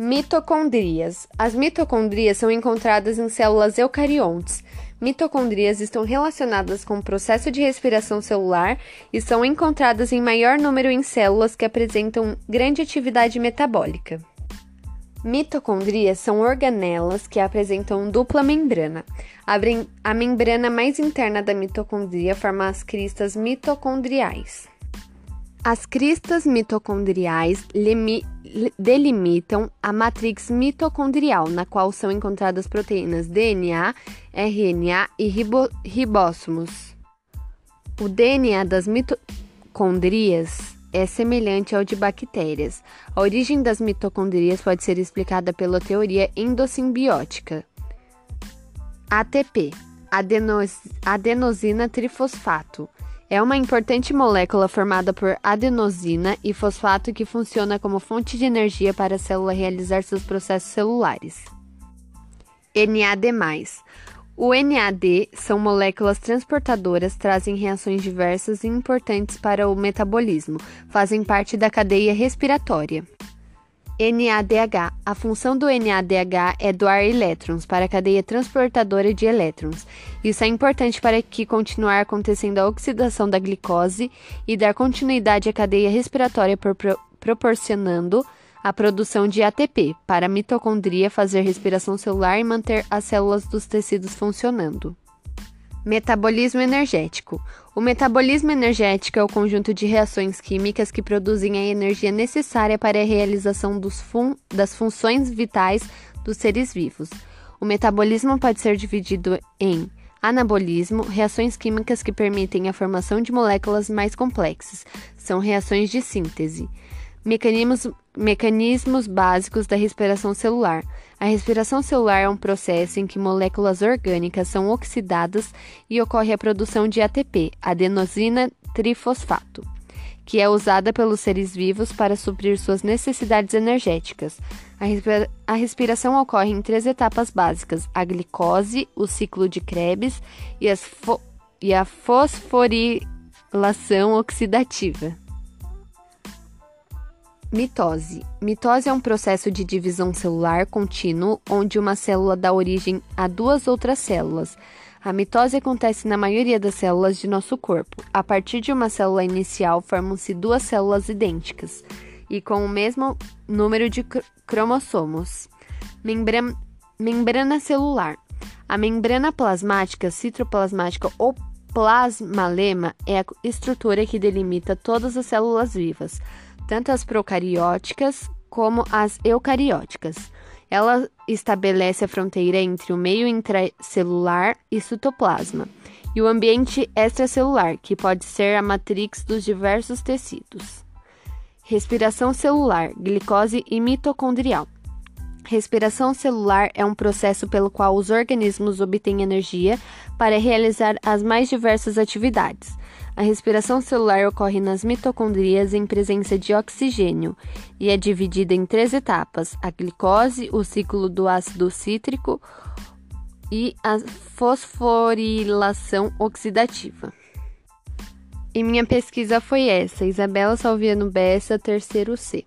Mitocondrias. As mitocondrias são encontradas em células eucariontes. Mitocondrias estão relacionadas com o processo de respiração celular e são encontradas em maior número em células que apresentam grande atividade metabólica. Mitocondrias são organelas que apresentam dupla membrana. A membrana mais interna da mitocondria forma as cristas mitocondriais. As cristas mitocondriais delimitam a matrix mitocondrial, na qual são encontradas proteínas DNA, RNA e ribo. O DNA das mitocondrias é semelhante ao de bactérias. A origem das mitocondrias pode ser explicada pela teoria endossimbiótica. ATP, adenos adenosina trifosfato é uma importante molécula formada por adenosina e fosfato que funciona como fonte de energia para a célula realizar seus processos celulares. NAD+. O NAD são moléculas transportadoras, trazem reações diversas e importantes para o metabolismo, fazem parte da cadeia respiratória. NADH. A função do NADH é doar elétrons para a cadeia transportadora de elétrons. Isso é importante para que continuar acontecendo a oxidação da glicose e dar continuidade à cadeia respiratória pro proporcionando a produção de ATP para a mitocondria fazer respiração celular e manter as células dos tecidos funcionando. Metabolismo energético. O metabolismo energético é o conjunto de reações químicas que produzem a energia necessária para a realização fun das funções vitais dos seres vivos. O metabolismo pode ser dividido em anabolismo, reações químicas que permitem a formação de moléculas mais complexas, são reações de síntese. Mecanismos, mecanismos básicos da respiração celular. A respiração celular é um processo em que moléculas orgânicas são oxidadas e ocorre a produção de ATP, adenosina trifosfato, que é usada pelos seres vivos para suprir suas necessidades energéticas. A, respira a respiração ocorre em três etapas básicas: a glicose, o ciclo de Krebs e, e a fosforilação oxidativa. Mitose. Mitose é um processo de divisão celular contínuo onde uma célula dá origem a duas outras células. A mitose acontece na maioria das células de nosso corpo. A partir de uma célula inicial, formam-se duas células idênticas e com o mesmo número de cr cromossomos. Membra membrana celular. A membrana plasmática, citoplasmática ou plasmalema é a estrutura que delimita todas as células vivas tanto as procarióticas como as eucarióticas. Ela estabelece a fronteira entre o meio intracelular e citoplasma e o ambiente extracelular, que pode ser a matrix dos diversos tecidos. Respiração celular, glicose e mitocondrial. Respiração celular é um processo pelo qual os organismos obtêm energia para realizar as mais diversas atividades. A respiração celular ocorre nas mitocondrias em presença de oxigênio e é dividida em três etapas: a glicose, o ciclo do ácido cítrico e a fosforilação oxidativa. E minha pesquisa foi essa, Isabela Salviano Bessa, terceiro C.